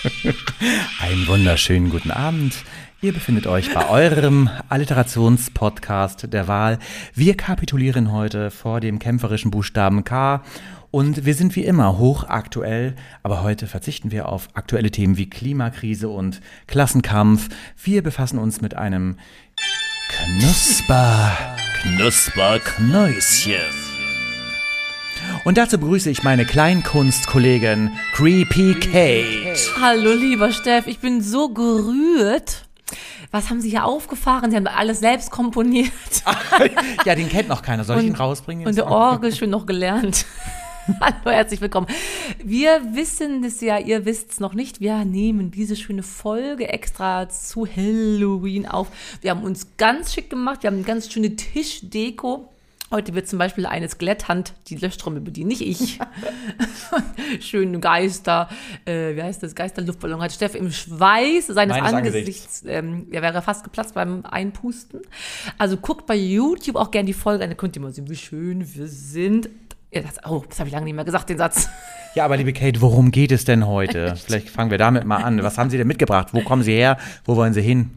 Einen wunderschönen guten Abend. Ihr befindet euch bei eurem Alliterationspodcast der Wahl. Wir kapitulieren heute vor dem kämpferischen Buchstaben K und wir sind wie immer hochaktuell, aber heute verzichten wir auf aktuelle Themen wie Klimakrise und Klassenkampf. Wir befassen uns mit einem Knusper, Knusper, Knäuschen. Und dazu begrüße ich meine Kleinkunstkollegin Creepy Kate. Hallo, lieber Steff, ich bin so gerührt. Was haben Sie hier aufgefahren? Sie haben alles selbst komponiert. ja, den kennt noch keiner. Soll ich ihn rausbringen? Und der Orgel schön noch gelernt. Hallo, herzlich willkommen. Wir wissen es ja, ihr wisst es noch nicht. Wir nehmen diese schöne Folge extra zu Halloween auf. Wir haben uns ganz schick gemacht. Wir haben eine ganz schöne Tischdeko. Heute wird zum Beispiel eine Skeletthand die Löschtrommel bedienen, nicht ich. Schöne Geister, äh, wie heißt das? Geisterluftballon hat Steff im Schweiß seines Meines Angesichts, ähm, er wäre fast geplatzt beim Einpusten. Also guckt bei YouTube auch gerne die Folge an, da könnt ihr mal sehen, wie schön wir sind. Ja, das, oh, das habe ich lange nicht mehr gesagt, den Satz. Ja, aber liebe Kate, worum geht es denn heute? Vielleicht fangen wir damit mal an. Was haben Sie denn mitgebracht? Wo kommen Sie her? Wo wollen Sie hin?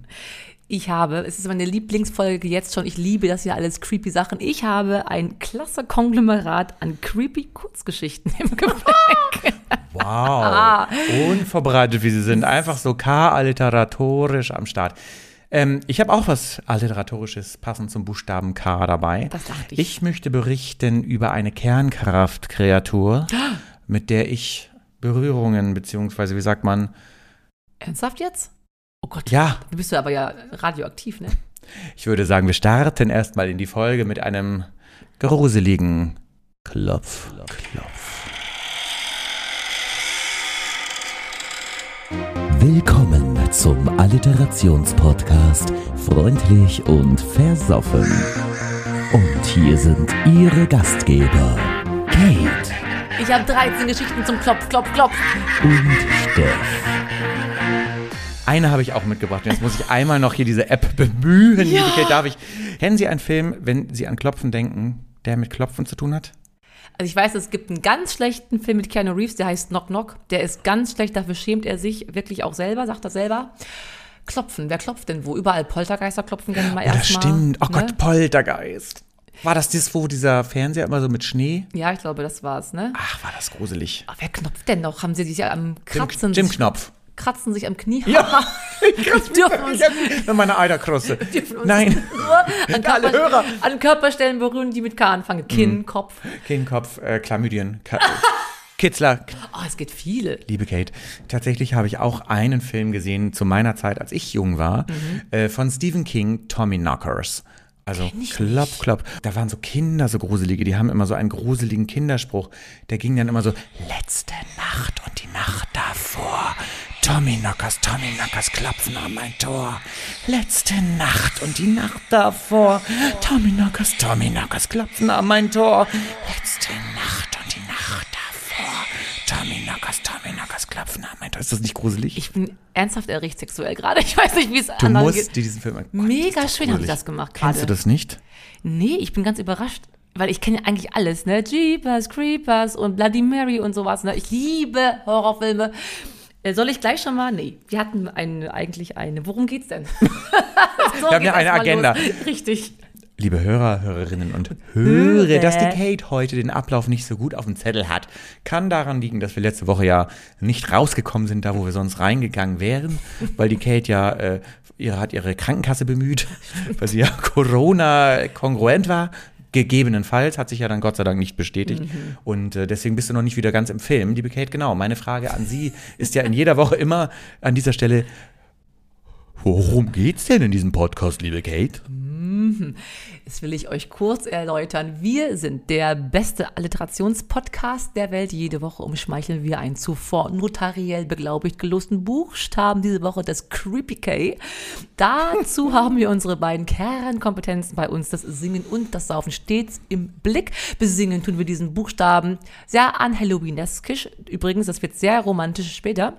Ich habe, es ist meine Lieblingsfolge jetzt schon, ich liebe das ja alles creepy Sachen. Ich habe ein klasse Konglomerat an creepy Kurzgeschichten im Gepäck. Wow. Ah. Unvorbereitet, wie Sie sind. Einfach so K-alliteratorisch am Start. Ähm, ich habe auch was Alliteratorisches passend zum Buchstaben K dabei. Das dachte ich. Ich möchte berichten über eine Kernkraftkreatur, mit der ich Berührungen, beziehungsweise, wie sagt man, Ernsthaft jetzt? Oh Gott, ja, du bist ja aber ja radioaktiv, ne? ich würde sagen, wir starten erstmal in die Folge mit einem gruseligen Klopf, Klopf. Willkommen zum Alliterationspodcast Freundlich und Versoffen. Und hier sind Ihre Gastgeber, Kate Ich habe 13 Geschichten zum Klopf, Klopf, Klopf. und Steff. Eine habe ich auch mitgebracht. Jetzt muss ich einmal noch hier diese App bemühen. Ja. Kate, darf ich? Kennen Sie einen Film, wenn Sie an Klopfen denken, der mit Klopfen zu tun hat? Also ich weiß, es gibt einen ganz schlechten Film mit Keanu Reeves, der heißt Knock Knock. Der ist ganz schlecht, dafür schämt er sich wirklich auch selber, sagt er selber. Klopfen, wer klopft denn wo? Überall Poltergeister klopfen gerne mal Oh, das erstmal. stimmt. Oh ne? Gott, Poltergeist. War das das, wo dieser Fernseher immer so mit Schnee? Ja, ich glaube, das war's, ne? Ach, war das gruselig. Aber wer knopft denn noch? Haben sie sich ja am Jim, Kratzen, Jim sich, Knopf. Kratzen sich am Knie? Ja, ich kratze Dürfen uns- mit meiner Eiderkruste. Nein, nur an, Alle Körper, Hörer. an Körperstellen berühren, die mit K anfangen. Kinn, Kopf. kein Kopf, äh, Chlamydien, Ka Kitzler. Oh, es geht viele. Liebe Kate, tatsächlich habe ich auch einen Film gesehen zu meiner Zeit, als ich jung war, Mhm. äh, von Stephen King, Tommy Knockers. Also klopp, klopp. Da waren so Kinder, so gruselige, die haben immer so einen gruseligen Kinderspruch. Der ging dann immer so, letzte Nacht und die Nacht davor. Tommy Knockers, Tommy Knockers klopfen an mein Tor. Letzte Nacht und die Nacht davor. Tommy Knockers, Tommy Knockers klopfen an mein Tor. Letzte Nacht und die Nacht davor. Tommy Knockers, Tommy Knockers klopfen an mein Tor. Ist das nicht gruselig? Ich bin ernsthaft erregt sexuell gerade. Ich weiß nicht, wie es du anderen musst geht. dir diesen Film angucken. Mega schön haben sie das gemacht gerade. Kennst du das nicht? Nee, ich bin ganz überrascht, weil ich kenne ja eigentlich alles, ne? Jeepers, Creepers und Bloody Mary und sowas, ne? Ich liebe Horrorfilme. Äh, Soll ich gleich schon mal? Nee, wir hatten eine, eigentlich eine. Worum geht's denn? so Wir haben ja eine Agenda. Los. Richtig. Liebe Hörer, Hörerinnen und Hörer, Hörer. dass die Kate heute den Ablauf nicht so gut auf dem Zettel hat, kann daran liegen, dass wir letzte Woche ja nicht rausgekommen sind, da wo wir sonst reingegangen wären, weil die Kate ja äh, ihre, hat ihre Krankenkasse bemüht, weil sie ja Corona-kongruent war. Gegebenenfalls hat sich ja dann Gott sei Dank nicht bestätigt. Und äh, deswegen bist du noch nicht wieder ganz im Film, liebe Kate. Genau, meine Frage an Sie ist ja in jeder Woche immer an dieser Stelle, worum geht's denn in diesem Podcast, liebe Kate? Das will ich euch kurz erläutern. Wir sind der beste Alliterationspodcast der Welt. Jede Woche umschmeicheln wir einen zuvor notariell beglaubigt gelosten Buchstaben. Diese Woche das Creepy K. Dazu haben wir unsere beiden Kernkompetenzen bei uns, das Singen und das Saufen, stets im Blick. Besingen tun wir diesen Buchstaben sehr an Halloweeneskisch. Übrigens, das wird sehr romantisch später.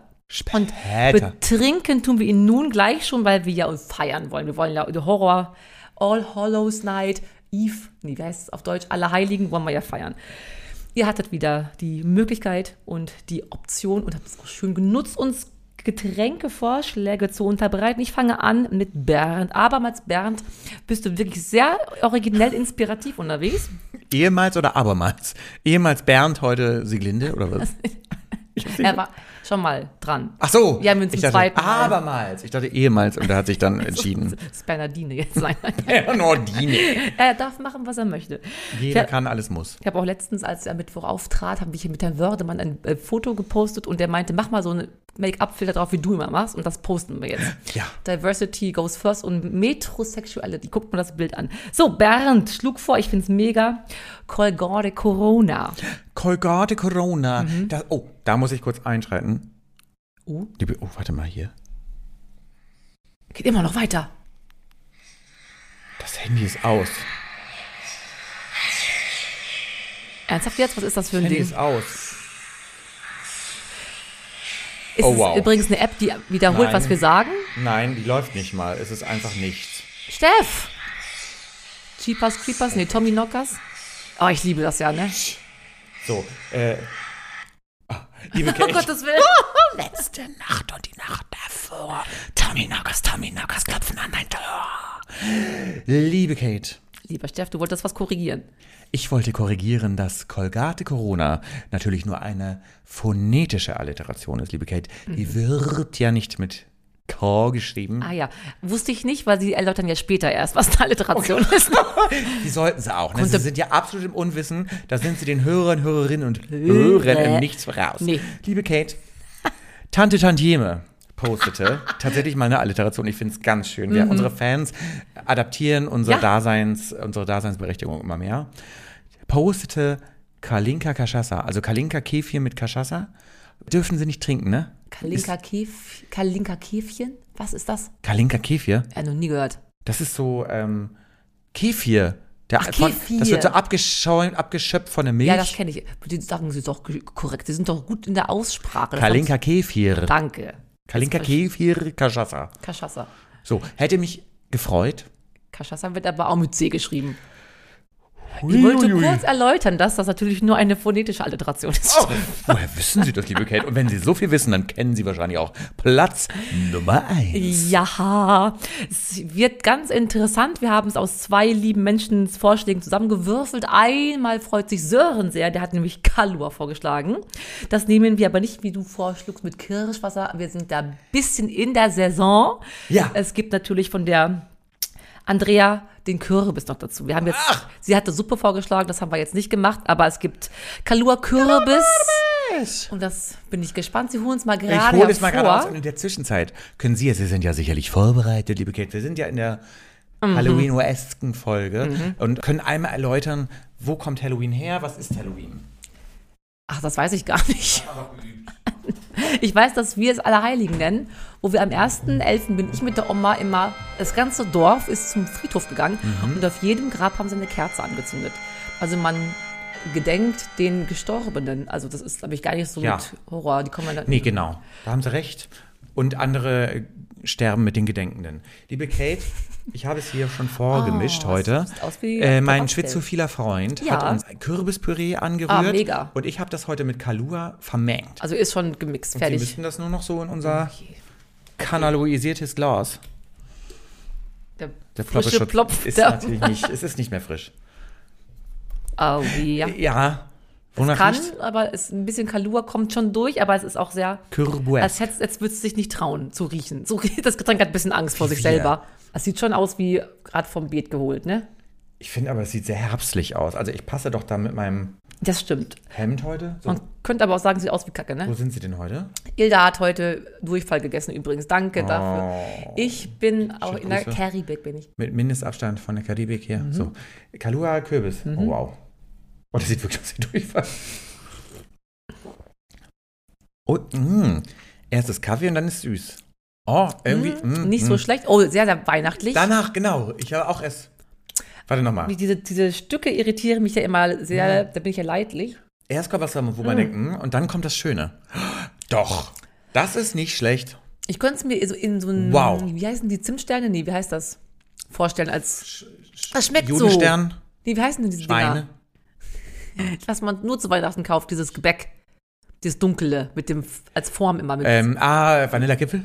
Und Später. betrinken tun wir ihn nun gleich schon, weil wir ja feiern wollen. Wir wollen ja Horror, All Hallows Night, Eve, nee, wie heißt es auf Deutsch? Alle Heiligen wollen wir ja feiern. Ihr hattet wieder die Möglichkeit und die Option und habt es auch schön genutzt, uns Getränkevorschläge zu unterbreiten. Ich fange an mit Bernd. Abermals, Bernd, bist du wirklich sehr originell inspirativ unterwegs. Ehemals oder abermals? Ehemals Bernd, heute Sieglinde oder was? Er war schon mal dran. Ach so. Wir haben uns dachte, zweiten Mal- abermals. Ich dachte ehemals und er hat sich dann entschieden. Das ist Bernardine jetzt. Nein. Ja, Nordine. Er darf machen, was er möchte. Jeder Ja. kann, alles muss. Ich habe auch letztens, als er Mittwoch auftrat, habe ich mit Herrn Wördemann ein äh, Foto gepostet und der meinte, mach mal so eine Make-up-Filter drauf, wie du immer machst und das posten wir jetzt. Ja. Diversity goes first und Metrosexuality. Guckt mal das Bild an. So, Bernd schlug vor, ich finde es mega. Colgate Corona. Colgate Corona. Mhm. Da, oh, da muss ich kurz einschreiten. Oh, Liebe, oh, warte mal hier. geht immer noch weiter. Das Handy ist aus. Ernsthaft jetzt? Was ist das für ein Handy Ding? ist aus. Ist Oh, es wow. übrigens eine App, die wiederholt, Nein. was wir sagen? Nein, die läuft nicht mal. Es ist einfach nichts. Steff! Cheapers Creepers? Nee, Tommy Knockers? Oh, ich liebe das ja, ne? So, äh. ah, liebe Oh Kate, Gottes Willen. letzte Nacht und die Nacht davor. Tommy Knockers, Tommy Knockers klopfen an mein Tor. Liebe Kate, Lieber Steff, du wolltest was korrigieren. ich wollte korrigieren, dass Colgate Corona natürlich nur eine phonetische Alliteration ist, liebe Kate. Die wird ja nicht mit K geschrieben. Ah ja, wusste ich nicht, weil sie erläutern ja später erst, was eine Alliteration Oh ist. Die sollten sie auch. Ne? Sie sind ja absolut im Unwissen. Da sind sie den Hörern, Hörerinnen und Hörern im Nichts voraus. Nee. Liebe Kate, Tante Tantieme postete tatsächlich mal eine Alliteration. Ich finde es ganz schön. Wir, Unsere Fans adaptieren unsere, Ja. Daseins, unsere Daseinsberechtigung immer mehr. Postete Kalinka Cachaça, also Kalinka Kefir mit Cachaça. Dürfen sie nicht trinken, ne? Kalinka, Kef Kalinka Käfchen? Was ist das? Kalinka Kefir? Ja, noch nie gehört. Das ist so ähm, Kefir. Der, Ach, von, Kefir. Das wird so abgeschäumt, abgeschöpft von der Milch. Ja, das kenne ich. Die sagen sie doch korrekt. Sie sind doch gut in der Aussprache. Das Kalinka Kefir. sie- Danke. Kalinka Kefir Cachaça. Cachaça. So, hätte mich gefreut. Cachaça wird aber auch mit C geschrieben. Ich wollte kurz erläutern, dass das natürlich nur eine phonetische Alliteration ist. Oh, woher wissen Sie das, liebe Kate? Und wenn Sie so viel wissen, dann kennen Sie wahrscheinlich auch Platz Nummer eins. Ja, es wird ganz interessant. Wir haben es aus zwei lieben Menschen Vorschlägen zusammengewürfelt. Einmal freut sich Sören sehr, der hat nämlich Kalua vorgeschlagen. Das nehmen wir aber nicht, wie du vorschlugst, mit Kirschwasser. Wir sind da ein bisschen in der Saison. Ja. Es gibt natürlich von der Andrea den Kürbis noch dazu. Wir haben jetzt, sie hatte Suppe vorgeschlagen, das haben wir jetzt nicht gemacht, aber es gibt Kalua Kürbis. Und das bin ich gespannt. Sie holen es mal Ich gerade hole es mal gerade aus. Und in der Zwischenzeit können Sie, Sie sind ja sicherlich vorbereitet, liebe Kate. Wir sind ja in der Mhm. Halloween-esken Folge und können einmal erläutern, wo kommt Halloween her? Was ist Halloween? Ach, das weiß ich gar nicht. Ich weiß, dass wir es Allerheiligen nennen, wo wir am 1.11. bin ich mit der Oma immer, das ganze Dorf ist zum Friedhof gegangen Mhm. und auf jedem Grab haben sie eine Kerze angezündet. Also man gedenkt den Gestorbenen. Also das ist, glaube ich, gar nicht so Ja. mit Horror. Die kommen dann Nee, genau. Da haben Sie recht. Und andere sterben mit den Gedenkenden. Liebe Kate, ich habe es hier schon vorgemischt Oh, heute. Äh, mein Tabakstell. schwizophiler Freund Ja. hat uns ein Kürbispüree angerührt. Ah. Und ich habe das heute mit Kalua vermengt. Also ist schon gemixt, fertig. müssen das nur noch so in unser Okay. kanaloisiertes Glas. Der, Der frische Plopf. ist natürlich nicht, es ist nicht mehr frisch. Oh, ja. Ja. Wonach Kann, riecht's? aber es, ein bisschen Kalua kommt schon durch, aber es ist auch sehr Kürbis. Als hätte, jetzt würdest du dich nicht trauen zu riechen. So, das Getränk hat ein bisschen Angst vor sich wir. selber. Es sieht schon aus wie gerade vom Beet geholt, ne? Ich finde aber, es sieht sehr herbstlich aus. Also ich passe doch da mit meinem Das stimmt. Hemd heute. So, Man könnte aber auch sagen, sieht aus wie Kacke, wo ne? sind Sie denn heute? Ilda hat heute Durchfall gegessen übrigens. Danke dafür. Oh. Ich bin auch in der. Karibik, bin ich. Mit Mindestabstand von der Karibik hier. Mhm. So. Kalua Kürbis. Oh, wow. Oh, das sieht wirklich aus wie Durchfall. Oh, mh. Erst ist Kaffee und dann ist süß. Oh, irgendwie. mh, Nicht mh. so schlecht. Oh, sehr, sehr weihnachtlich. Danach, genau. Ich habe auch erst. Warte nochmal. Diese, diese Stücke irritieren mich ja immer sehr, da bin ich ja leidlich. Erst kommt was, wo man denkt, mh, und dann kommt das Schöne. Doch. Das ist nicht schlecht. Ich könnte es mir so in so ein, Wow. wie heißen die Zimtsterne? Nee, wie heißt das? Vorstellen als, das schmeckt so. Judenstern, Nee, wie heißen denn diese Schweine. Dinger? Was man nur zu Weihnachten kauft, dieses Gebäck. Das Dunkle mit dem, als Form immer mit Ähm, ah, Vanillagipfel?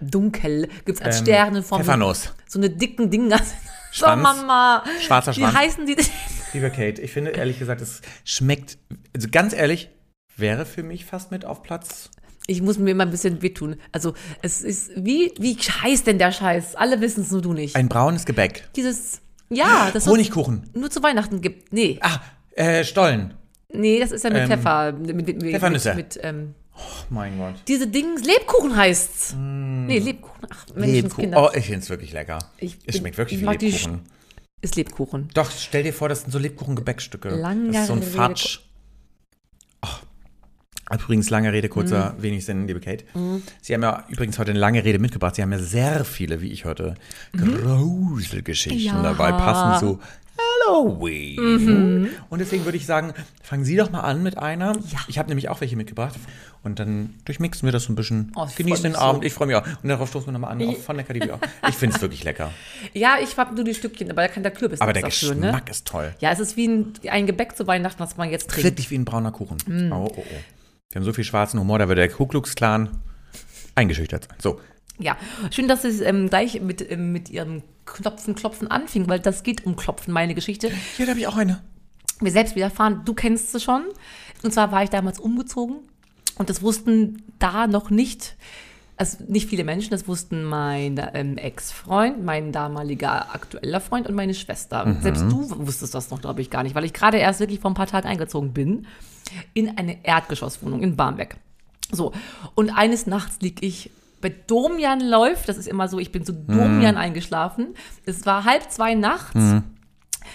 dunkel. Gibt es als Ähm, Sternenform. Pfeffernuss. So eine dicken Dinger. So. Mama. Schwarzer Wie Schwanz. heißen die denn? Lieber Kate, ich finde ehrlich gesagt, es schmeckt, also ganz ehrlich, wäre für mich fast mit auf Platz. Ich muss mir immer ein bisschen wehtun. Also, es ist, wie, wie heißt denn der Scheiß? Alle wissen es, nur du nicht. Ein braunes Gebäck. Dieses, ja, das es Honigkuchen. nur zu Weihnachten gibt. Nee, Ah, äh, Stollen. nee, das ist ja mit Ähm, Pfeffer. Mit, mit, Pfeffernüsse. Mit, mit, ähm, Oh mein Gott. diese Dings, Lebkuchen heißt's. Nee, Lebkuchen. Ach, Mm. Lebkuchen. Oh, ich finde es wirklich lecker. Ich es schmeckt wirklich ich wie mag die Lebkuchen. Ist Lebkuchen. Doch, stell dir vor, das sind so Lebkuchen-Gebäckstücke. Lange das ist so ein Fatsch. Oh. Übrigens, lange Rede, kurzer, Mhm. wenig Sinn, liebe Kate. Sie haben ja übrigens heute eine lange Rede mitgebracht. Sie haben ja sehr viele, wie ich hörte, Gruselgeschichten Mhm. Ja. dabei, passend zu Halloween. Mhm. Und deswegen würde ich sagen, fangen Sie doch mal an mit einer. Ja. Ich habe nämlich auch welche mitgebracht. Und dann durchmixen wir das so ein bisschen. Oh, Genießen den mich Abend. so. Ich freue mich auch. Und darauf stoßen wir nochmal an. Auf von der Karibik auch. Ich finde es wirklich lecker. Ja, ich habe nur die Stückchen, aber da kann der Kürbis Aber der dafür, ne? Geschmack ist toll. Ja, es ist wie ein, ein Gebäck zu Weihnachten, was man jetzt trinkt. Wirklich wie ein brauner Kuchen. Mm. Oh, oh, oh. Wir haben so viel schwarzen Humor, da wird der Ku Klux Klan eingeschüchtert sein. So, Ja, schön, dass Sie ähm, gleich mit, ähm, mit Ihrem Klopfen, Klopfen anfing, weil das geht um Klopfen, meine Geschichte. hier habe ich auch eine. Mir selbst widerfahren, du kennst sie schon. Und zwar war ich damals umgezogen und das wussten da noch nicht, also nicht viele Menschen, das wussten mein ähm, Ex-Freund, mein damaliger aktueller Freund und meine Schwester. Selbst du wusstest das noch, glaube ich, gar nicht, weil ich gerade erst wirklich vor ein paar Tagen eingezogen bin in eine Erdgeschosswohnung in Barmbek. So, und eines Nachts lieg ich bei Domian läuft, das ist immer so, ich bin zu Domian eingeschlafen. Es war halb zwei nachts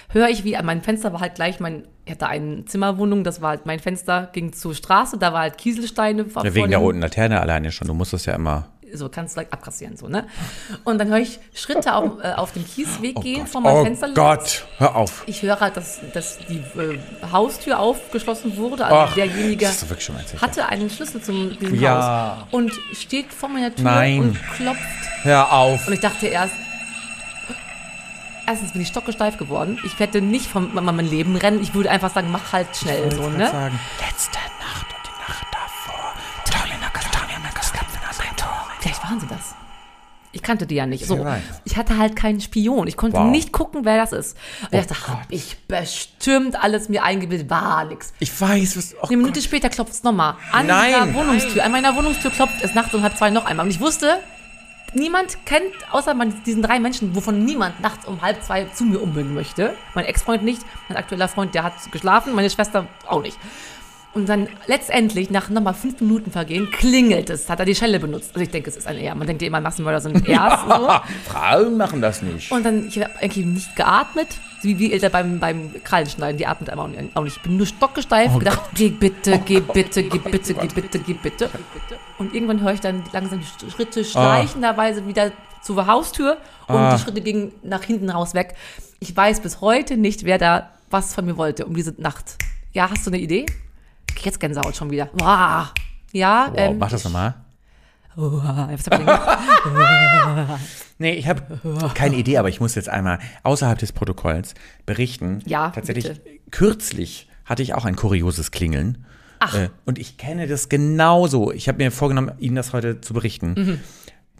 höre ich, wie an mein Fenster war halt gleich mein, ich hatte eine Zimmerwohnung, das war halt mein Fenster, ging zur Straße, da war halt Kieselsteine Ja, wegen der roten Laterne alleine schon. Du musst das ja immer. So kannst du like abkassieren, so, ne? Und dann höre ich Schritte auf, äh, auf dem Kiesweg gehen Gott. vor meinem oh Fenster. Gott, hör auf. Ich höre halt, dass, dass die äh, Haustür aufgeschlossen wurde. Also Ach, derjenige hatte einen Schlüssel zum diesem Ja. Haus und steht vor meiner Tür Nein. und klopft. Hör auf. Und ich dachte erst, erstens bin ich stockesteif geworden. Ich werde nicht von meinem Leben rennen. Ich würde einfach sagen, mach halt schnell so, Ich ne? sagen, letzte kannte die ja nicht. So, ich hatte halt keinen Spion. Ich konnte Wow. Oh nicht gucken, wer das ist. Und ich dachte, hab ich bestimmt alles mir eingebildet. War nix. Ich weiß, was. Oh Eine Minute später klopft es nochmal. An Nein. meiner Wohnungstür. An meiner Wohnungstür klopft es nachts um halb zwei noch einmal. Und ich wusste, niemand kennt, außer man, diesen drei Menschen, wovon niemand nachts um halb zwei zu mir umbringen möchte. Mein Ex-Freund nicht, mein aktueller Freund, der hat geschlafen, meine Schwester auch nicht. Und dann letztendlich, nach nochmal fünf Minuten vergehen, klingelt es. Hat er die Schelle benutzt. Also ich denke, es ist ein Er. Man denkt ja immer, Massenmörder sind Ers. so. Frauen machen das nicht. Und dann, ich habe eigentlich nicht geatmet, wie wie Eltern beim, beim Krallenschneiden, die atmet einfach auch nicht. Ich bin nur stockgesteif, Oh gedacht, geh bitte, geh bitte, geh bitte, geh bitte, geh bitte. Und irgendwann höre ich dann langsam die Schritte schleichenderweise wieder zur Haustür und Ah. die Schritte gingen nach hinten raus weg. Ich weiß bis heute nicht, wer da was von mir wollte um diese Nacht. Ja, hast du eine Idee? Okay, Jetzt Gänsehaut schon wieder. Wow. Ja, Wow, ähm, mach das nochmal. Nee, ich habe keine Idee, aber ich muss jetzt einmal außerhalb des Protokolls berichten. Ja, Tatsächlich, bitte. kürzlich hatte ich auch ein kurioses Klingeln. Ach. Äh, und ich kenne das genauso. Ich habe mir vorgenommen, Ihnen das heute zu berichten. Mhm.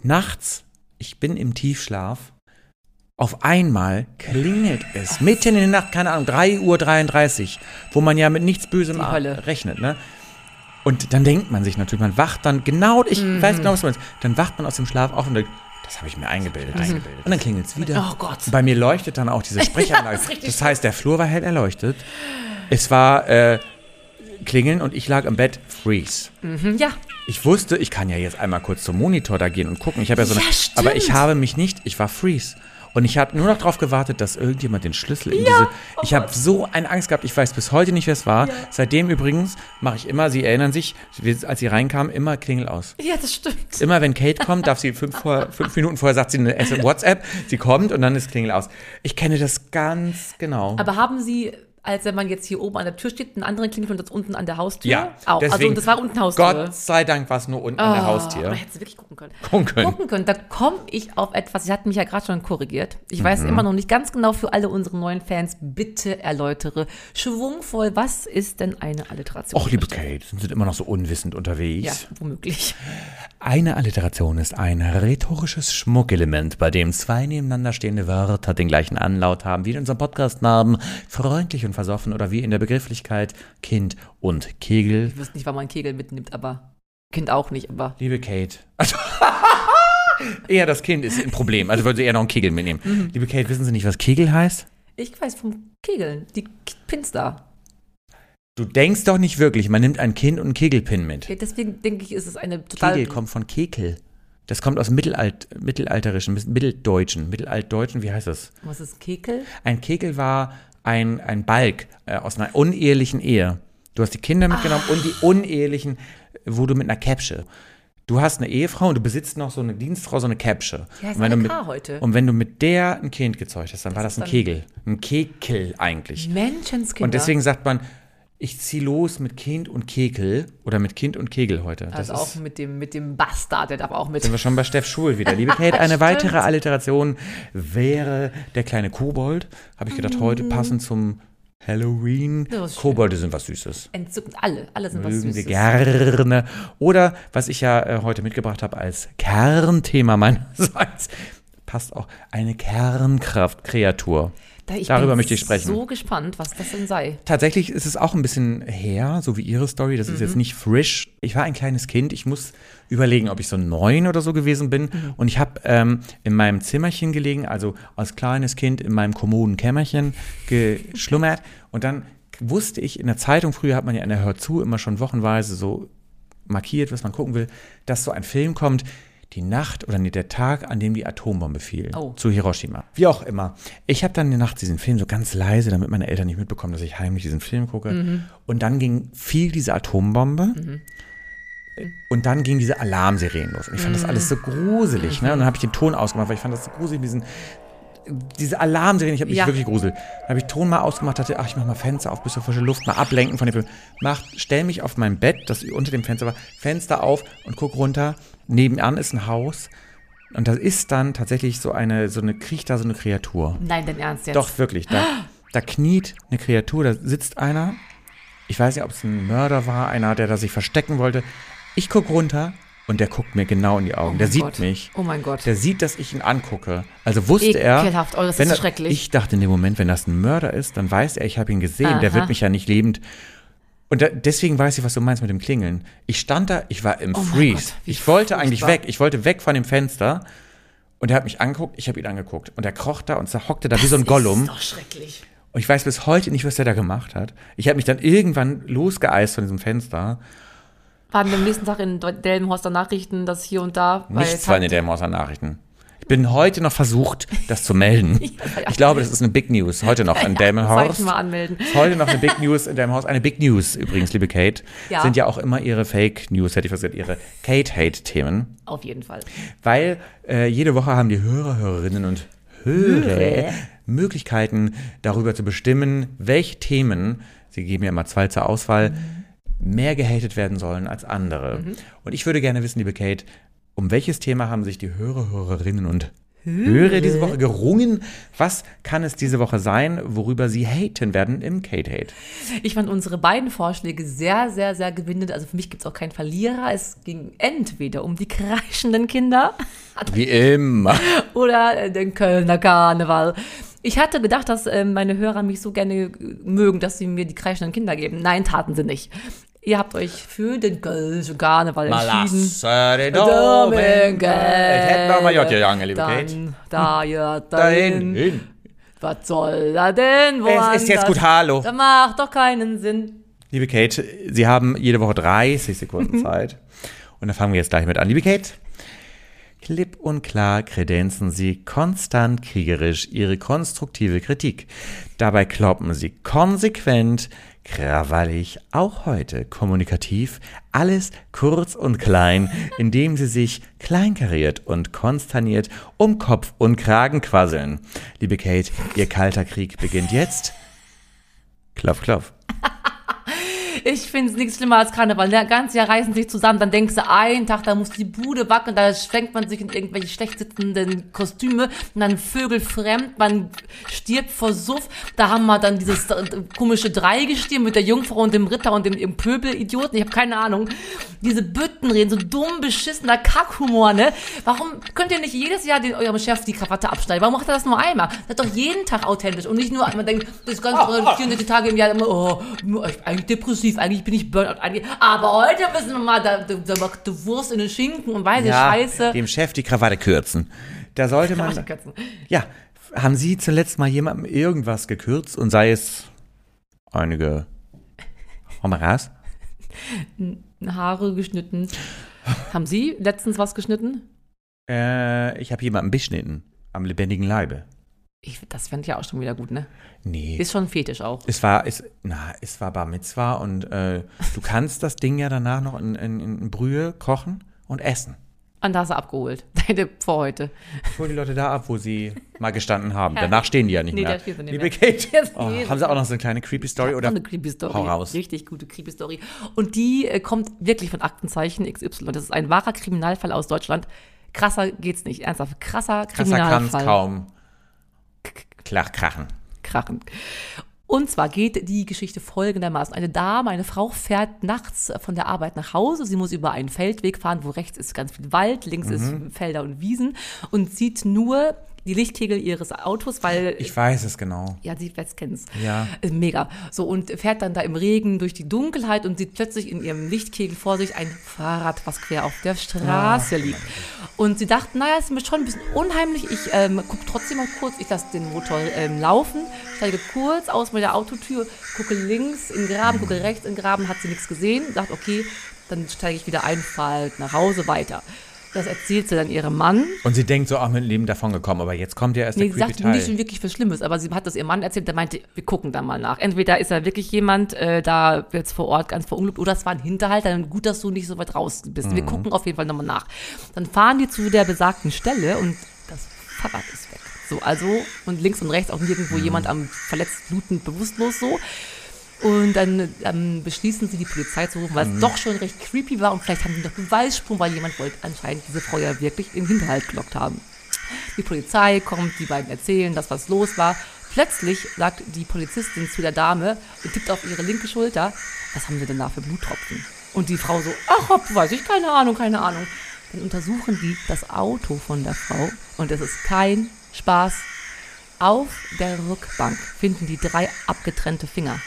Nachts, ich bin im Tiefschlaf. Auf einmal klingelt es mitten in der Nacht, keine Ahnung, 3.33 Uhr, wo man ja mit nichts Bösem rechnet, ne? Und dann denkt man sich natürlich, man wacht dann genau, ich Mhm. weiß genau, was du meinst, dann wacht man aus dem Schlaf auf und denkt, das habe ich mir eingebildet. eingebildet. Und dann klingelt es wieder. Oh Gott. Bei mir leuchtet dann auch diese Sprechanlage. das das heißt, der Flur war hell erleuchtet. Es war äh, Klingeln und ich lag im Bett, freeze. Hm, ja, Ich wusste, ich kann ja jetzt einmal kurz zum Monitor da gehen und gucken. Ich habe ja so eine, Ja, aber ich habe mich nicht, ich war freeze. Und ich habe nur noch darauf gewartet, dass irgendjemand den Schlüssel in diese. Oh Ich habe so eine Angst gehabt. Ich weiß bis heute nicht, wer es war. Seitdem übrigens mache ich immer. Sie erinnern sich, als sie reinkamen, immer Klingel aus. ja, das stimmt. Immer wenn Kate kommt, darf sie fünf, vor, fünf Minuten vorher sagt sie eine WhatsApp. Sie kommt und dann ist Klingel aus. Ich kenne das ganz genau. Aber haben Sie als wenn man jetzt hier oben an der Tür steht, einen anderen klingelt und das unten an der Haustür. Ja, auch. also deswegen- und das war unten Haustür. Gott sei Dank war es nur unten an der Oh, Haustür. Aber hättest du wirklich gucken können. Gucken können. Gucken können. Da komme ich auf etwas. Sie hat mich ja gerade schon korrigiert. Ich Mhm. weiß immer noch nicht ganz genau für alle unsere neuen Fans. Bitte erläutere schwungvoll, was ist denn eine Alliteration? Och, liebe Kate, sind immer noch so unwissend Ja, unterwegs? womöglich. Eine Alliteration ist ein rhetorisches Schmuckelement, bei dem zwei nebeneinander stehende Wörter den gleichen Anlaut haben, wie in unserem Podcast-Namen freundlich und versoffen oder wie in der Begrifflichkeit Kind und Kegel. Ich wüsste nicht, wann man Kegel mitnimmt, aber Kind auch nicht, aber Liebe Kate. Also, eher das Kind ist ein Problem, also würden Sie eher noch einen Kegel mitnehmen. Mhm. Liebe Kate, wissen Sie nicht, was Kegel heißt? ich weiß vom Kegeln. Die Pins da. Du denkst doch nicht wirklich, man nimmt ein Kind und einen Kegelpin mit. Ja, Deswegen denke ich, ist es eine total. Kegel kommt von Kekel. Das kommt aus Mittelalt, mittelalterischen, Mitteldeutschen, Mittelaltdeutschen, wie heißt das? Was ist Kekel? Ein Kegel war ein, ein Balk äh, aus einer unehelichen Ehe. Du hast die Kinder mitgenommen und die unehelichen wurde mit einer Käpsche. Du hast eine Ehefrau und du besitzt noch so eine Dienstfrau, so eine Käpsche. Ja, und, wenn du mit, heute. und wenn du mit der ein Kind gezeugt hast, dann war das ein Kegel. Ein Kekel eigentlich. Menschenskinder. Und deswegen sagt man, ich zieh los mit Kind und Kekel oder mit Kind und Kegel heute. Das Also ist, auch mit dem, mit dem Bastard, der darf auch mit. sind wir schon bei Steff Schul wieder. Liebe Kate, eine weitere Alliteration wäre der kleine Kobold. Habe ich gedacht, heute passend zum Halloween. Das schön. Kobolde sind was Süßes. Entzückend. Alle. Alle sind was Mögen Sie Süßes. gerne. Oder was ich ja äh, heute mitgebracht habe als Kernthema meinerseits, passt auch eine Kernkraftkreatur. Ich Darüber möchte ich sprechen. so gespannt, was das denn sei. Tatsächlich ist es auch ein bisschen her, so wie Ihre Story. Das ist jetzt nicht frisch. Ich war ein kleines Kind. Ich muss überlegen, ob ich so neun oder so gewesen bin. Und ich habe ähm, in meinem Zimmerchen gelegen, also als kleines Kind in meinem kommoden Kämmerchen geschlummert. Und dann wusste ich, in der Zeitung früher hat man ja in der Hör zu immer schon wochenweise so markiert, was man gucken will, dass so ein Film kommt, die Nacht oder nee, der Tag, an dem die Atombombe fiel. Oh. Zu Hiroshima. Wie auch immer. Ich habe dann in der Nacht diesen Film so ganz leise, damit meine Eltern nicht mitbekommen, dass ich heimlich diesen Film gucke. Und dann ging, fiel diese Atombombe. Und dann ging diese Alarmsirene los. Und ich fand das alles so gruselig. Ne? Und dann habe ich den Ton ausgemacht, weil ich fand das so gruselig, diesen, diese Alarmsirene, ich habe mich Ja. wirklich gruselt. Dann habe ich Ton mal ausgemacht, dachte, ach, ich mach mal Fenster auf, bisschen frische Luft, mal ablenken von dem Film. Mach, stell mich auf mein Bett, das unter dem Fenster war, Fenster auf und guck runter. Nebenan ist ein Haus. Und da ist dann tatsächlich so eine, so eine, kriecht da so eine Kreatur. Nein, dein Ernst jetzt. Doch, wirklich. Da, da kniet eine Kreatur, da sitzt einer. Ich weiß nicht, ob es ein Mörder war, einer, der da sich verstecken wollte. Ich guck runter und der guckt mir genau in die Augen. der mein sieht Gott. mich. Oh mein Gott. Der sieht, dass ich ihn angucke. Also wusste er. Ekelhaft. Oh, das ist er- schrecklich. Ich dachte in dem Moment, wenn das ein Mörder ist, dann weiß er, ich habe ihn gesehen. Der Aha. wird mich ja nicht lebend. Und da, deswegen weiß ich, was du meinst mit dem Klingeln. Ich stand da, ich war im Oh Freeze. Gott, ich wollte eigentlich furchtbar. weg. Ich wollte weg von dem Fenster. Und er hat mich angeguckt, ich habe ihn angeguckt. Und er kroch da und hockte da wie so ein Gollum. Das ist doch schrecklich. Und ich weiß bis heute nicht, was der da gemacht hat. Ich habe mich dann irgendwann losgeeist von diesem Fenster. Waren am nächsten Tag in Delmenhorster Nachrichten, dass hier und da. Nichts war in der Morser Nachrichten. Ich bin heute noch versucht, das zu melden. Ich glaube, das ist eine Big News. Heute noch in Delmenhorst. mal anmelden? Heute noch eine Big News in Haus. Eine Big News übrigens, liebe Kate. Ja. Sind ja auch immer ihre Fake News, hätte ich fast gesagt, ihre Kate-Hate-Themen. Auf jeden Fall. Weil äh, jede Woche haben die Hörer, Hörerinnen und Hörer Hörer. Möglichkeiten, darüber zu bestimmen, welche Themen, sie geben ja immer zwei zur Auswahl, mehr gehatet werden sollen als andere. Und ich würde gerne wissen, liebe Kate, um welches Thema haben sich die Hörer, Hörerinnen und Hörer diese Woche gerungen? Was kann es diese Woche sein, worüber sie haten werden im Kate Hate? Ich fand unsere beiden Vorschläge sehr, sehr, sehr gewinnend. Also für mich gibt es auch keinen Verlierer. Es ging entweder um die kreischenden Kinder Wie immer. oder äh, den Kölner Karneval. Ich hatte gedacht, dass äh, meine Hörer mich so gerne mögen, dass sie mir die kreischenden Kinder geben. Nein, taten sie nicht. Ihr habt euch für den Kölschen Karneval entschieden. den Domingue. hätten wir mal J gegangen, liebe Kate. Dann, da, ja, Dahin. dahin. Hin. Was soll da denn? Es ist jetzt gut, hallo. Das macht doch keinen Sinn. Liebe Kate, Sie haben jede Woche 30 Sekunden Zeit. Und da fangen wir jetzt gleich mit an. Liebe Kate, klipp und klar kredenzen Sie konstant kriegerisch Ihre konstruktive Kritik. Dabei kloppen Sie konsequent, krawallig, auch heute kommunikativ, alles kurz und klein, indem Sie sich kleinkariert und konsterniert um Kopf und Kragen quasseln. Liebe Kate, Ihr kalter Krieg beginnt jetzt. Klaff, klaff. Ich finde es nichts schlimmer als Karneval. Der ganze Jahr reißen sich zusammen, dann denkst du, einen Tag, da muss die Bude wackeln, da schwenkt man sich in irgendwelche schlecht sitzenden Kostüme und dann Vögel fremd, man stirbt vor Suff. Da haben wir dann dieses äh, komische Dreigestirn mit der Jungfrau und dem Ritter und dem, dem Pöbel-Idioten. Ich habe keine Ahnung. Diese Büttenreden, so dumm, beschissener Kackhumor, ne? Warum könnt ihr nicht jedes Jahr den, eurem Chef die Krawatte abschneiden? Warum macht er das nur einmal? Seid doch jeden Tag authentisch und nicht nur, man denkt, das ganze 64 Tage im Jahr immer, oh, eigentlich depressiv, eigentlich bin ich Burnout, eigentlich, aber heute müssen wir mal, da, da, da macht die Wurst in den Schinken und weiß ich, Scheiße. dem Chef die Krawatte kürzen. Da sollte man. Krawatte Ja, haben Sie zuletzt mal jemandem irgendwas gekürzt und sei es einige Honoras? Haare geschnitten. Haben Sie letztens was geschnitten? Äh, ich habe jemanden beschnitten. Am lebendigen Leibe. Ich, das fände ich ja auch schon wieder gut, ne? Nee. Ist schon Fetisch auch. Es war, es, na, es war Bar Mitzwa und äh, du kannst das Ding ja danach noch in, in, in Brühe kochen und essen. Und da hast du abgeholt. Deine vor heute. Ich hol die Leute da ab, wo sie mal gestanden haben. Danach stehen die ja nicht Nee, mehr. da stehen sie nicht Liebe mehr. Kate, oh, haben sie auch noch so eine kleine Creepy Story oder? eine Creepy Story. Hau raus. Richtig gute Creepy Story. Und die äh, kommt wirklich von Aktenzeichen XY. Das ist ein wahrer Kriminalfall aus Deutschland. Krasser geht's nicht. Ernsthaft. Krasser Krasser kann es Kriminalfall. kaum klach krachen. krachen. Und zwar geht die Geschichte folgendermaßen. Eine Dame, eine Frau fährt nachts von der Arbeit nach Hause. Sie muss über einen Feldweg fahren, wo rechts ist ganz viel Wald, links Mhm. ist Felder und Wiesen und sieht nur die Lichtkegel ihres Autos, weil Ich weiß es genau. ja, sie jetzt kennt's. Ja. Äh, Mega. So, und fährt dann da im Regen durch die Dunkelheit und sieht plötzlich in ihrem Lichtkegel vor sich ein Fahrrad, was quer auf der Straße liegt. Und sie dachte, naja, ist mir schon ein bisschen unheimlich. Ich ähm, gucke trotzdem mal kurz, ich lasse den Motor ähm, laufen, steige kurz aus mit der Autotür, gucke links in den Graben, gucke rechts in den Graben, hat sie nichts gesehen, dachte, okay, dann steige ich wieder ein, fahre halt nach Hause weiter. Das erzählt sie dann ihrem Mann. Und sie denkt so, ach, mit dem Leben davon gekommen, aber jetzt kommt ja erst Nee, der sie creepy sagt Teil. nicht wirklich was Schlimmes, aber sie hat das ihrem Mann erzählt, der meinte, wir gucken da mal nach. Entweder ist da wirklich jemand äh, da jetzt vor Ort ganz verunglückt oder es war ein Hinterhalt, dann gut, dass du nicht so weit raus bist. Mhm. Wir gucken auf jeden Fall nochmal nach. Dann fahren die zu der besagten Stelle und das Fahrrad ist weg. So, also, und links und rechts auch nirgendwo Mhm. jemand am verletzt, blutend, bewusstlos so. Und dann ähm, beschließen sie, die Polizei zu rufen, weil Mhm. es doch schon recht creepy war und vielleicht haben sie noch Beweissprung, weil jemand wollte anscheinend diese Frau ja wirklich den Hinterhalt gelockt haben. Die Polizei kommt, die beiden erzählen, dass was los war. Plötzlich sagt die Polizistin zu der Dame und tippt auf ihre linke Schulter, was haben sie denn da für Bluttropfen? Und die Frau so, ach, ob, weiß ich, keine Ahnung, keine Ahnung. Dann untersuchen die das Auto von der Frau und es ist kein Spaß. Auf der Rückbank finden die drei abgetrennte Finger.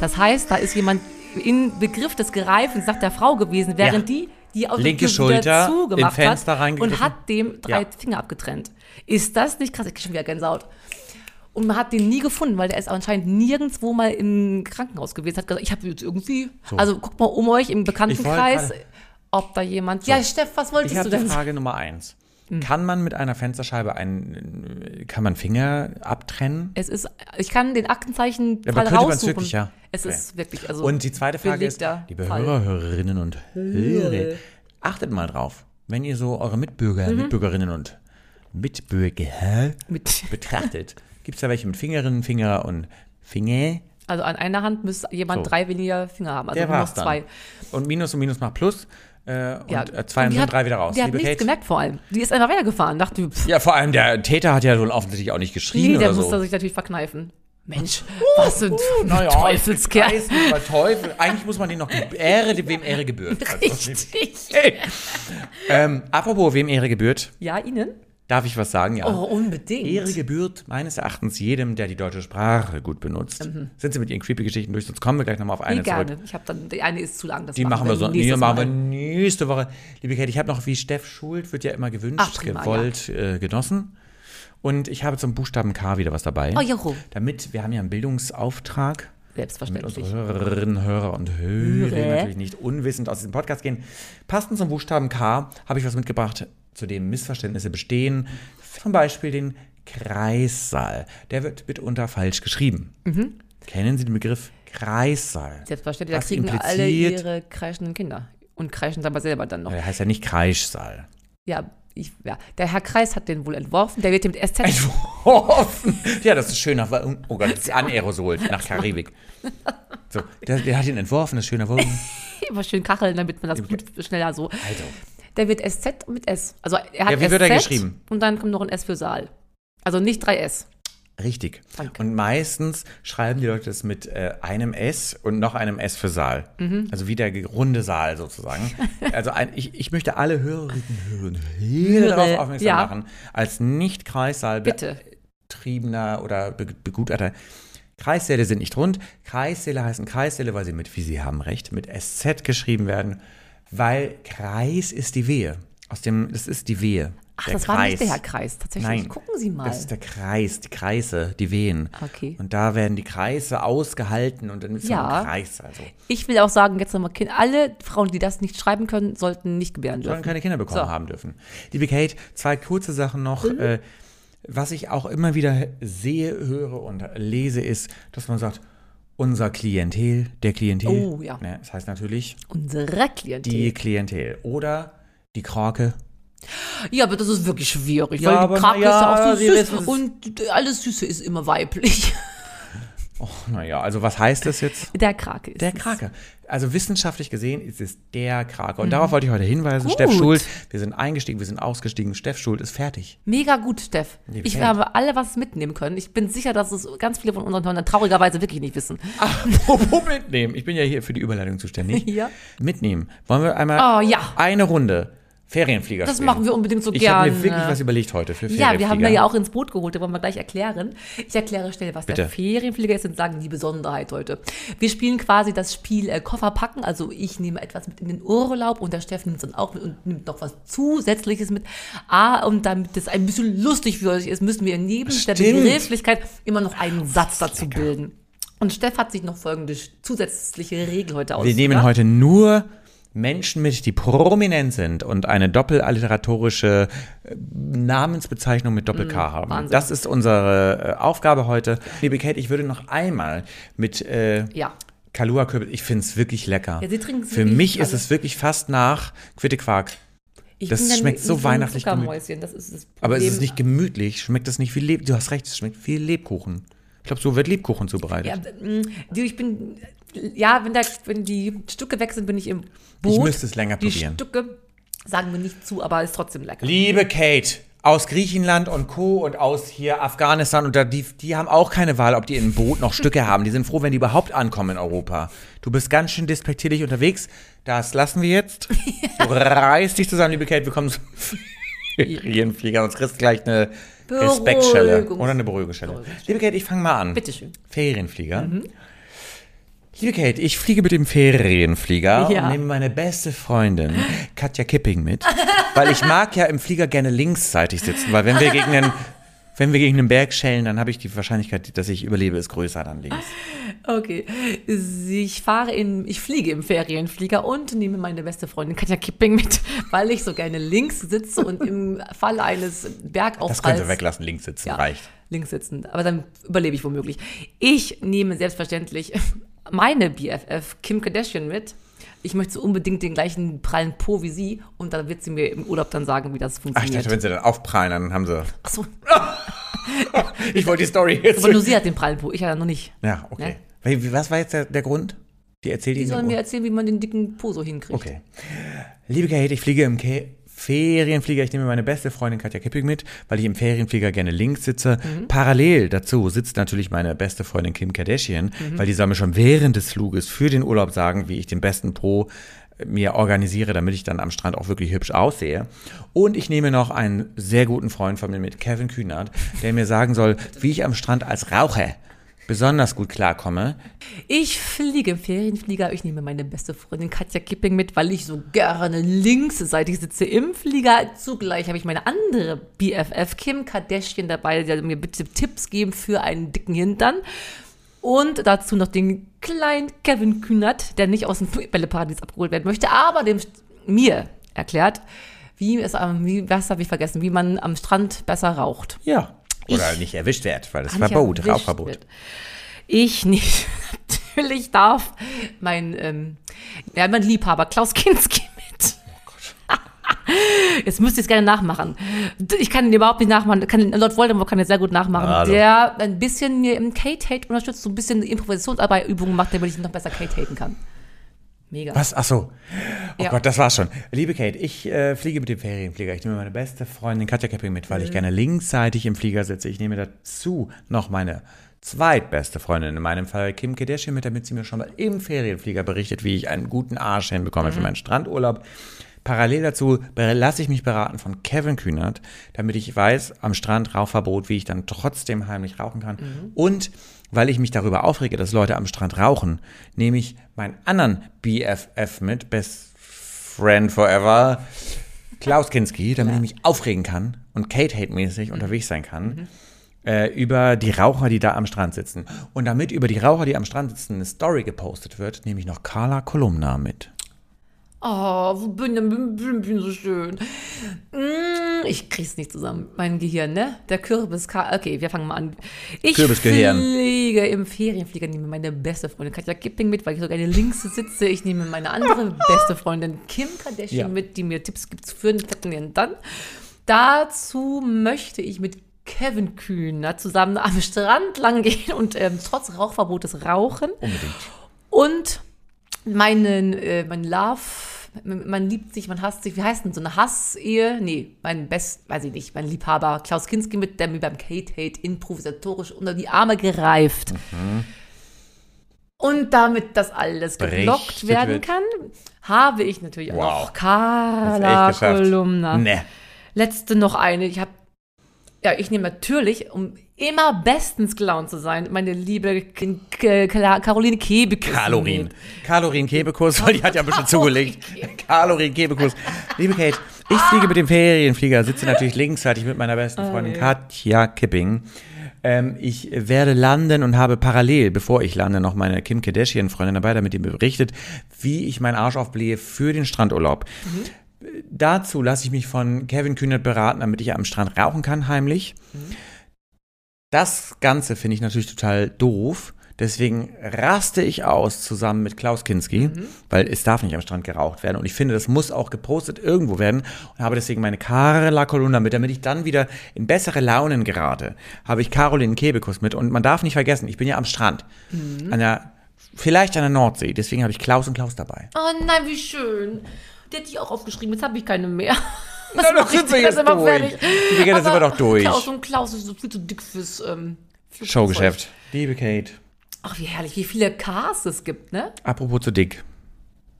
Das heißt, da ist jemand in Begriff des Gereifens nach der Frau gewesen, während Ja. die die Autotür Linke Schulter, zugemacht im Fenster hat und hat dem drei Ja. Finger abgetrennt. Ist das nicht krass? Ich krieg schon wieder Gänsehaut. Und man hat den nie gefunden, weil der ist anscheinend nirgendwo mal im Krankenhaus gewesen. Hat gesagt, ich habe jetzt irgendwie. Also guckt mal um euch im Bekanntenkreis, ob da jemand. Ja, Steff, was wolltest Ich du denn? Frage Nummer eins. Hm. Kann man mit einer Fensterscheibe einen, kann man Finger abtrennen? Es ist, ich kann den Aktenzeichen Aber Fall könnte raussuchen. wirklich, ja? Es Okay. ist wirklich, also. Und die zweite Frage ist, liebe Fall. Hörer, Hörerinnen und Hörer, achtet mal drauf, wenn ihr so eure Mitbürger, Mhm. Mitbürgerinnen und Mitbürger Mit, betrachtet, gibt es da welche mit Fingerinnen, Finger und Finger? also an einer Hand müsste jemand So. drei weniger Finger haben. Also Der dann. zwei. Und Minus und Minus macht Plus äh, und Ja. äh, zwei Und sind hat- drei wieder raus. Die hat Liebe nichts Kate? gemerkt vor allem. Die ist einfach weitergefahren. Dachte, pff, Ja, vor allem der Täter hat ja wohl offensichtlich auch nicht geschrien nee, der oder musste so. sich natürlich verkneifen. Mensch, was sind Naja, Teufelskerl. weiß nicht, Teufel. Eigentlich muss man den noch Ehre, wem Ehre gebührt. Also, Richtig. ähm, apropos, wem Ehre gebührt, Ja, Ihnen? Darf ich was sagen? Ja. Oh, unbedingt. Ehre gebührt meines Erachtens jedem, der die deutsche Sprache gut benutzt. Sind Sie mit Ihren creepy Geschichten durch? Sonst kommen wir gleich nochmal auf Mhm. Nee, eine zurück. gerne. Ich habe dann, die eine ist zu lang. Das Die machen wir so. Nee, machen wir nächste Woche. Liebe Kate, ich habe noch, wie Steff Schuld wird ja immer gewünscht, Ach, prima, gewollt, äh, genossen. Und ich habe zum Buchstaben K wieder was dabei. Oh, Jaro. Damit, wir haben ja einen Bildungsauftrag. Damit Selbstverständlich. unsere Hörerinnen, Hörer und Hörer Hörer. natürlich nicht unwissend aus diesem Podcast gehen. Passend zum Buchstaben K habe ich was mitgebracht, zu dem Missverständnisse bestehen. Zum Beispiel den Kreissaal. Der wird mitunter falsch geschrieben. Mhm. Kennen Sie den Begriff Kreissaal? Selbstverständlich. Da Was kriegen impliziert- alle ihre kreischenden Kinder. Und kreischen dabei selber dann noch. Der heißt ja nicht Kreischsaal. Ja, ich, ja, der Herr Kreis hat den wohl entworfen. Der wird mit SZ. Entworfen. Ja, das ist schön nach, oh Gott, das ist anerosolt nach Karibik. So, der, der hat ihn entworfen, das ist schöner Wogen. Immer schön kacheln, damit man das gut schneller so. Also, Der wird SZ mit S. Also er hat Ja, wie SZ wird er geschrieben? Und dann kommt noch ein S für Saal. Also nicht 3S. richtig. Danke. Und meistens schreiben die Leute das mit äh, einem S und noch einem S für Saal. Mhm. Also wie der runde Saal sozusagen. also ein, ich, ich möchte alle Hörerinnen hören, Hörer darauf aufmerksam ja. machen, als nicht Kreissaal Bitte. betriebener oder Be Begutachter. Kreissäle sind nicht rund. Kreissäle heißen Kreissäle, weil sie mit, wie Sie haben recht, mit SZ geschrieben werden, weil Kreis ist die Wehe. Aus dem, das ist die Wehe. Ach, der das war nicht der Herr Kreis. Tatsächlich. Nein. Gucken Sie mal. Das ist der Kreis, die Kreise, die Wehen. Okay. Und da werden die Kreise ausgehalten und dann ist Ja. ein Kreis. Also Ich will auch sagen, jetzt nochmal, alle Frauen, die das nicht schreiben können, sollten nicht gebären sollen dürfen. keine Kinder bekommen So. Mhm. haben dürfen. Liebe Kate, zwei kurze Sachen noch. Äh, was ich auch immer wieder sehe, höre und lese, ist, dass man sagt, unser Klientel, der Klientel. Oh, ja. das heißt natürlich Unsere Klientel. die Klientel. Oder die Krake. Ja, aber das ist wirklich schwierig, Ja, weil die Krake na ist ja ja, auch so süß und alles Süße ist immer weiblich. Oh, naja, also was heißt das jetzt? Der Krake ist Der es. Krake. Also wissenschaftlich gesehen ist es der Krake. Und darauf wollte ich heute hinweisen. Gut. Steff Schuld, wir sind eingestiegen, wir sind ausgestiegen. Steff Schuld ist fertig. Mega gut, Steff. Liebe Ich habe alle was mitnehmen können. Ich bin sicher, dass es ganz viele von unseren Hörern traurigerweise wirklich nicht wissen. Apropos mitnehmen. Ich bin ja hier für die Überleitung zuständig. Ja. Mitnehmen. Wollen wir einmal Oh, ja. eine Runde Ferienflieger Das spielen? machen wir unbedingt so Ich gerne. habe mir wirklich was überlegt heute für Ferienflieger. Ja, wir haben wir ja auch ins Boot geholt, da wollen wir gleich erklären. Ich erkläre schnell, was Bitte. der Ferienflieger ist und sagen die Besonderheit heute. Wir spielen quasi das Spiel äh, Koffer packen, also ich nehme etwas mit in den Urlaub und der Steffen nimmt es dann auch mit und nimmt noch was Zusätzliches mit. Ah, und damit es ein bisschen lustig für euch ist, müssen wir neben der Stimmt. Begrifflichkeit immer noch einen Satz dazu bilden. Und Steff hat sich noch folgende zusätzliche Regel heute Wir ausgedacht. nehmen heute nur Menschen mit, die prominent sind und eine doppelalliteratorische äh, Namensbezeichnung mit Doppel-K haben. Mm, Wahnsinn. Das ist unsere äh, Aufgabe heute. Liebe Kate, ich würde noch einmal mit äh, Ja. Kalua Kürbis, ich finde es wirklich lecker. Ja, Sie trinken es Für mich ist alles. es wirklich fast nach Quitte Quark. Ich das schmeckt so weihnachtlich das ist das. Aber es ist nicht gemütlich, schmeckt es nicht wie Leb. Du hast recht, es schmeckt wie Lebkuchen. Ich glaube, so wird Lebkuchen zubereitet. Ja, mm, ich bin, ja, wenn, da, wenn die Stücke weg sind, bin ich im Boot. Ich müsste es länger die probieren. Stücke sagen wir nicht zu, aber ist trotzdem lecker. Liebe Kate, aus Griechenland und Co. und aus hier Afghanistan und da, die, die haben auch keine Wahl, ob die in einem Boot noch Stücke haben. Die sind froh, wenn die überhaupt ankommen in Europa. Du bist ganz schön despektierlich unterwegs. Das lassen wir jetzt. Du reißt dich zusammen, liebe Kate. Wir kommen zum Ferienflieger. Sonst kriegst du gleich eine Respektschelle oder eine Beruhigungsschelle. Liebe Kate, ich fange mal an. Bitteschön. Ferienflieger. Liebe Kate, ich fliege mit dem Ferienflieger Ja. und nehme meine beste Freundin Katja Kipping mit, weil ich mag ja im Flieger gerne linksseitig sitzen, weil wenn wir gegen einen, wenn wir gegen einen Berg schellen, dann habe ich die Wahrscheinlichkeit, dass ich überlebe, ist größer dann links. Okay. Ich fahre in, ich fliege im Ferienflieger und nehme meine beste Freundin Katja Kipping mit, weil ich so gerne links sitze und im Falle eines Bergaufpralls. Das könnt ihr weglassen, links sitzen, Ja, reicht. links sitzen. Aber dann überlebe ich womöglich. Ich nehme selbstverständlich meine BFF Kim Kardashian mit. Ich möchte so unbedingt den gleichen prallen Po wie sie und dann wird sie mir im Urlaub dann sagen, wie das Ach, ich funktioniert. dachte, wenn sie dann aufprallen, dann haben sie. Achso, Ich wollte die Story jetzt. aber nur sie hat den prallen Po, ich ja noch nicht. Ja, okay. Wie- Was war jetzt der, der Grund? Die erzählt Die sollen mir erzählen, wie man den dicken Po so hinkriegt. Okay. Liebe Kate, ich fliege im Ke Ferienflieger. Ich nehme meine beste Freundin Katja Kipping mit, weil ich im Ferienflieger gerne links sitze. Parallel dazu sitzt natürlich meine beste Freundin Kim Kardashian, weil die soll mir schon während des Fluges für den Urlaub sagen, wie ich den besten Po mir organisiere, damit ich dann am Strand auch wirklich hübsch aussehe. Und ich nehme noch einen sehr guten Freund von mir mit, Kevin Kühnert, der mir sagen soll, wie ich am Strand als Raucher besonders gut klarkomme. Ich fliege im Ferienflieger. Ich nehme meine beste Freundin Katja Kipping mit, weil ich so gerne linksseitig sitze im Flieger. Zugleich habe ich meine andere BFF Kim Kardashian dabei, die mir bitte Tipps geben für einen dicken Hintern. Und dazu noch den kleinen Kevin Kühnert, der nicht aus dem Bälleparadies abgeholt werden möchte, aber dem mir erklärt, wie es am, wie, was habe ich vergessen, wie man am Strand besser raucht. Ja. Oder nicht erwischt wird, weil das ich Verbot, Rauchverbot. wird. Ich nicht. Natürlich darf mein, ähm, ja, mein Liebhaber Klaus Kinski. Jetzt müsst ihr es gerne nachmachen. Ich kann ihn überhaupt nicht nachmachen. Kann, Lord Voldemort kann er sehr gut nachmachen. Hallo. Der ein bisschen mir im Kate-Hate unterstützt, so ein bisschen Improvisationsarbeit, Übungen macht, damit ich noch besser Kate-haten kann. Mega. Was? Ach so. Oh Ja. Gott, das war's schon. Liebe Kate, ich äh, fliege mit dem Ferienflieger. Ich nehme meine beste Freundin Katja Kepping mit, weil ich gerne linksseitig im Flieger sitze. Ich nehme dazu noch meine zweitbeste Freundin, in meinem Fall Kim Kardashian mit, damit sie mir schon mal im Ferienflieger berichtet, wie ich einen guten Arsch hinbekomme für meinen Strandurlaub. Parallel dazu lasse ich mich beraten von Kevin Kühnert, damit ich weiß, am Strand Rauchverbot, wie ich dann trotzdem heimlich rauchen kann. Und weil ich mich darüber aufrege, dass Leute am Strand rauchen, nehme ich meinen anderen BFF mit, Best Friend Forever, Klaus Kinski, damit ich mich aufregen kann und Kate-Hate-mäßig unterwegs sein kann. Äh, über die Raucher, die da am Strand sitzen. Und damit über die Raucher, die am Strand sitzen, eine Story gepostet wird, nehme ich noch Carla Kolumna mit. Oh, wo bin ich bin, bin, so schön. Mm, ich krieg's nicht zusammen. Mein Gehirn, ne? Der Kürbis. Okay, wir fangen mal an. Ich Kürbisgehirn. fliege im Ferienflieger, nehme meine beste Freundin Katja Kipping mit, weil ich sogar links sitze. Ich nehme meine andere beste Freundin Kim Kardashian Ja. mit, die mir Tipps gibt für den fetten dann. Dazu möchte ich mit Kevin Kühner zusammen am Strand lang gehen und ähm, trotz Rauchverbotes rauchen. Unbedingt. Und meinen, äh, mein Love, man liebt sich, man hasst sich, wie heißt denn so eine Hassehe? Nee, mein Best, weiß ich nicht, mein Liebhaber Klaus Kinski mit, der mir beim Kate-Hate improvisatorisch unter die Arme gereift. Und damit das alles geblockt werden wird. kann, habe ich natürlich auch Wow. Hast Carla. Kolumna. Ne. Letzte noch eine. Ich habe, ja, ich nehme natürlich, um immer bestens gelaunt zu sein, meine liebe K K Caroline Kebekus. Kalorin. Kalorin Kebekus, weil die hat ja ein bisschen zugelegt. Kalorin Kebekus. Liebe Kate, ich fliege mit dem Ferienflieger, sitze natürlich linksseitig mit meiner besten Freundin Katja Kipping. Ähm, ich werde landen und habe parallel, bevor ich lande, noch meine Kim Kardashian-Freundin dabei, damit die mir berichtet, wie ich meinen Arsch aufblähe für den Strandurlaub. Dazu lasse ich mich von Kevin Kühnert beraten, damit ich am Strand rauchen kann, heimlich. Das Ganze finde ich natürlich total doof. Deswegen raste ich aus zusammen mit Klaus Kinski, weil es darf nicht am Strand geraucht werden. Und ich finde, das muss auch gepostet irgendwo werden. Und habe deswegen meine Carla Kolumna mit, damit ich dann wieder in bessere Launen gerate. Habe ich Caroline Kebekus mit. Und man darf nicht vergessen, ich bin ja am Strand. An der, vielleicht an der Nordsee. Deswegen habe ich Klaus und Klaus dabei. Oh nein, wie schön. Die hätte ich auch aufgeschrieben, jetzt habe ich keine mehr. Na, das mach ich sind wir jetzt immer durch. fertig. Die Digga, das sind wir doch durch. Klaus und Klaus ist so viel zu dick fürs ähm, fürs Showgeschäft. Liebe Kate. Ach, wie herrlich, wie viele Cars es gibt, ne? Apropos zu dick.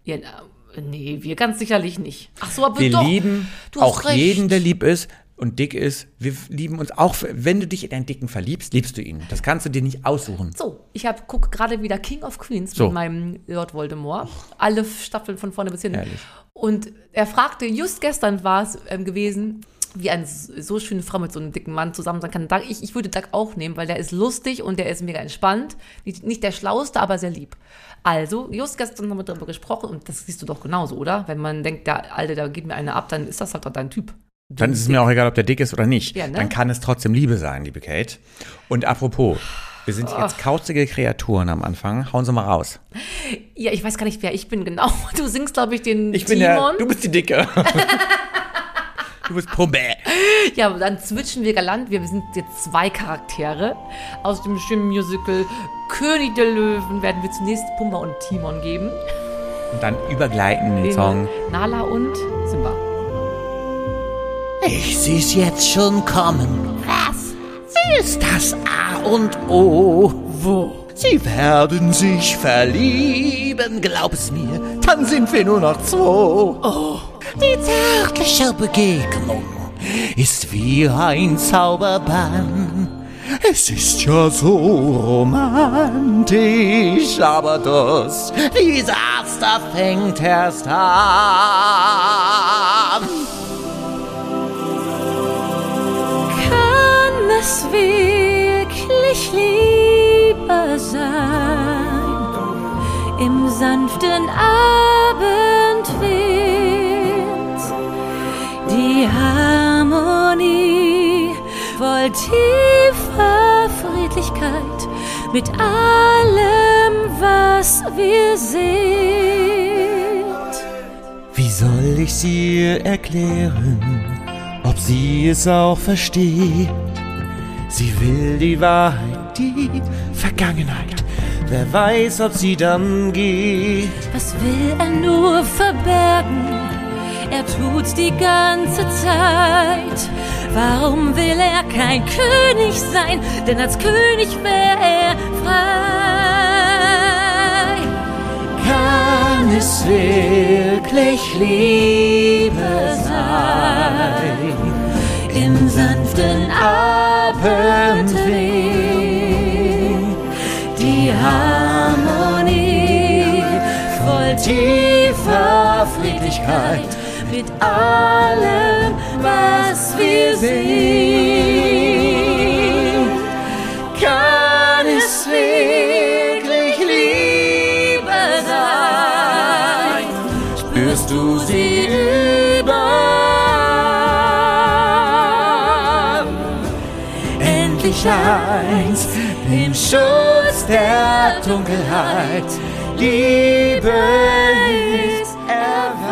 Ja, na, nee, wir ganz sicherlich nicht. Ach so, aber Wir doch. lieben du hast auch recht. jeden, der lieb ist und dick ist. Wir lieben uns auch, wenn du dich in einen Dicken verliebst, liebst du ihn. Das kannst du dir nicht aussuchen. So, ich hab, gucke gerade wieder King of Queens So. mit meinem Lord Voldemort. Alle Staffeln von vorne bis hinten. Herrlich. Und er fragte, just gestern war es ähm, gewesen, wie eine so schöne Frau mit so einem dicken Mann zusammen sein kann. Doug, ich, ich würde Doug auch nehmen, weil der ist lustig und der ist mega entspannt. Nicht, nicht der Schlauste, aber sehr lieb. Also, just gestern haben wir darüber gesprochen und das siehst du doch genauso, oder? Wenn man denkt, der Alte, da geht mir eine ab, dann ist das halt doch dein Typ. Dann ist es mir auch egal, ob der dick ist oder nicht. Ja, ne? Dann kann es trotzdem Liebe sein, liebe Kate. Und apropos, wir sind jetzt kauzige Kreaturen am Anfang. Hauen Sie mal raus. Ja, ich weiß gar nicht, wer ich bin genau. Du singst, glaube ich, den Ich bin Timon. der, du bist die Dicke. du bist Pumpe. Ja, dann switchen wir galant. Wir sind jetzt zwei Charaktere. Aus dem schönen Musical König der Löwen werden wir zunächst Pumba und Timon geben. Und dann übergleiten den Song. Nala und Simba. Ich seh's jetzt schon kommen. Was? Sie ist das A und O. Wo? Sie werden sich verlieben, glaub es mir, dann sind wir nur noch zwei. Oh. Die zärtliche Begegnung ist wie ein Zauberbann. Es ist ja so romantisch, aber das Desaster fängt erst an. Es wirklich Liebe sein im sanften Abendwind? Die Harmonie voll tiefer Friedlichkeit mit allem, was wir sind. Wie soll ich sie erklären, ob sie es auch versteht? Sie will die Wahrheit, die Vergangenheit. Wer weiß, ob sie dann geht. Was will er nur verbergen? Er tut's die ganze Zeit. Warum will er kein König sein? Denn als König wäre er frei. Kann es wirklich Liebe sein? Im sanften Abendwind. Die Harmonie voll tiefer Friedlichkeit mit allem, was wir sind. Kann Endlich eins im Schutz der Dunkelheit. Liebe ist erwacht.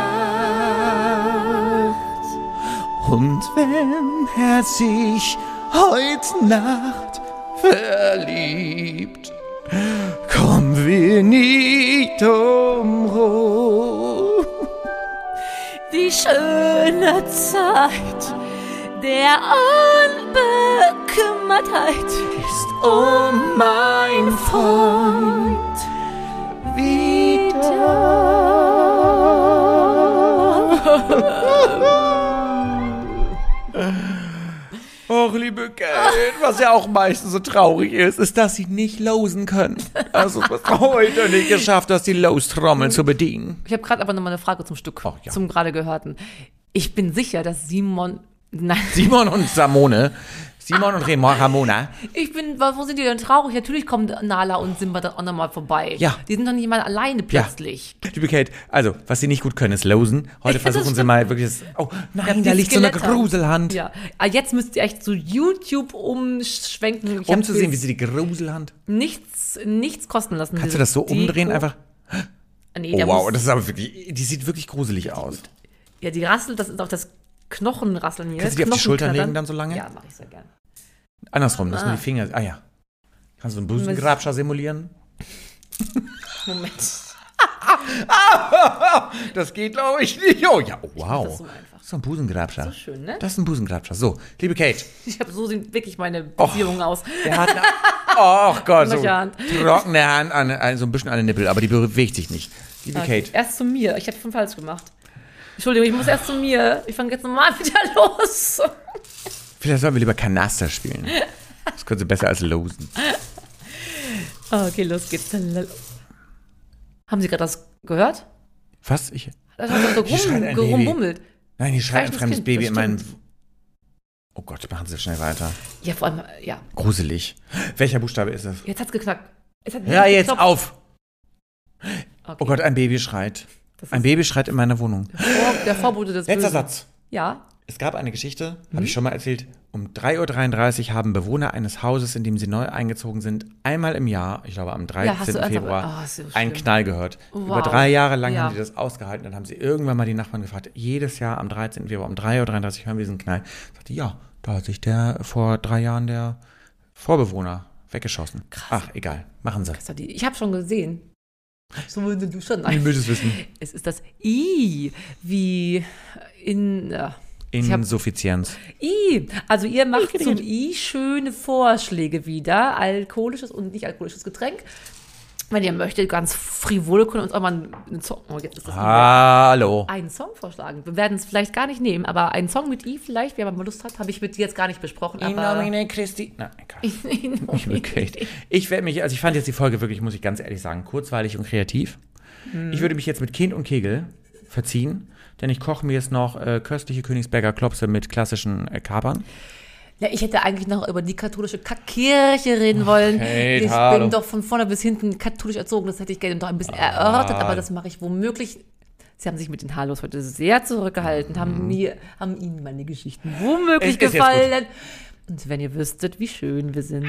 Und wenn er sich heut Nacht verliebt, kommen wir nicht umrum. Die schöne Zeit der Unbekümmertheit Ist um mein Freund wieder. Och, liebe Kate, was ja auch meistens so traurig ist, ist, dass sie nicht losen können. Also, hast heute nicht geschafft, dass die Lostrommel zu bedienen. Ich habe gerade aber nochmal eine Frage zum Stück, Ach, ja. zum gerade gehörten. Ich bin sicher, dass Simon. Nein, Simon und Samone. Simon und Ramona. ich bin. Wo sind die denn traurig? Natürlich kommen Nala und Simba dann auch nochmal vorbei. Ja. Die sind doch nicht mal alleine plötzlich. Liebe Kate, also, was sie nicht gut können, ist losen. Heute versuchen sie mal wirklich das, Oh, nein, da liegt so eine Skelette. Gruselhand. Ja. Ah, Jetzt müsst ihr echt zu YouTube umschwenken. Ich Um zu sehen, wie sie die Gruselhand. nichts, nichts kosten lassen. Kannst du das so umdrehen einfach? Nee, Oh, wow, das ist aber wirklich, die sieht wirklich gruselig aus. ja, die rasselt, das ist auch das Knochenrasseln hier. Kannst du die auf die Schultern Knochenknattern. legen dann so lange? Ja, mache ich sehr gern. Andersrum, dass Ah. man die Finger. Ah ja. Kannst du einen Busengrabscher simulieren? Moment. Das geht, glaube ich, nicht. Oh ja, oh, wow. das so einfach. So ein Busengrabscher. So schön, ne? Das ist ein Busengrabscher. So, liebe Kate. Ich habe so sehen wirklich meine Beziehungen aus. Der hat eine, oh Gott, so trockene Hand, an, so ein bisschen an den Nippel, aber die bewegt sich nicht. Liebe Okay. Kate. Erst zu mir. Ich habe schon falsch gemacht. Entschuldigung, ich muss erst zu mir. Ich fange jetzt normal wieder los. Vielleicht sollen wir lieber Kanaster spielen. Das könnte besser als losen. Okay, los geht's. Haben Sie gerade das gehört? Was? Ich, Das hat so Baby. gerummelt. nein, hier schreit ein fremdes Kind, Baby in meinen. bestimmt. Oh Gott, machen Sie schnell weiter. Ja, vor allem, ja. Gruselig. Welcher Buchstabe ist es? Jetzt hat's geknackt. Es hat Ja, jetzt auf! Okay. Oh Gott, ein Baby schreit. Das Ein Baby schreit in meiner Wohnung. Vor, der Vorbote des Letzter Bösen. Satz. Ja. Es gab eine Geschichte, Mhm. habe ich schon mal erzählt. Um 3.33 Uhr haben Bewohner eines Hauses, in dem sie neu eingezogen sind, einmal im Jahr, ich glaube am 13. Ja, Februar, Oh, so einen. Knall gehört. Wow. Über drei Jahre lang Ja. haben sie das ausgehalten. Dann haben sie irgendwann mal die Nachbarn gefragt, jedes Jahr am 13. Februar um 3.33 Uhr hören wir diesen Knall. Sagte, ja, da hat sich der vor drei Jahren der Vorbewohner weggeschossen. Ach, egal, machen sie. Die- Ich habe schon gesehen. So wenn du schon. Ich will es wissen. Es ist das I, wie in. Äh, Insuffizienz. I. Also ihr macht zum I schöne Vorschläge wieder. Alkoholisches und nicht alkoholisches Getränk. Wenn ihr möchtet, ganz frivol, können wir uns auch mal einen Song. Oh, jetzt ist das Hallo. einen Song vorschlagen. Wir werden es vielleicht gar nicht nehmen, aber einen Song mit I vielleicht, wer mal Lust hat, habe ich mit dir jetzt gar nicht besprochen. In nomine Christi. Nein, egal. Ich. Ich werde mich, also ich fand jetzt die Folge wirklich, muss ich ganz ehrlich sagen, kurzweilig und kreativ. Ich würde mich jetzt mit Kind und Kegel verziehen, denn ich koche mir jetzt noch äh, köstliche Königsberger Klopse mit klassischen äh, Kapern. Ja, ich hätte eigentlich noch über die katholische Kackkirche reden wollen. Kate, ich hallo. bin doch von vorne bis hinten katholisch erzogen. Das hätte ich gerne noch ein bisschen erörtert, aber das mache ich womöglich. Sie haben sich mit den Haarlos heute sehr zurückgehalten, haben mir, haben Ihnen meine Geschichten womöglich Es gefallen. Und wenn ihr wüsstet, wie schön wir sind.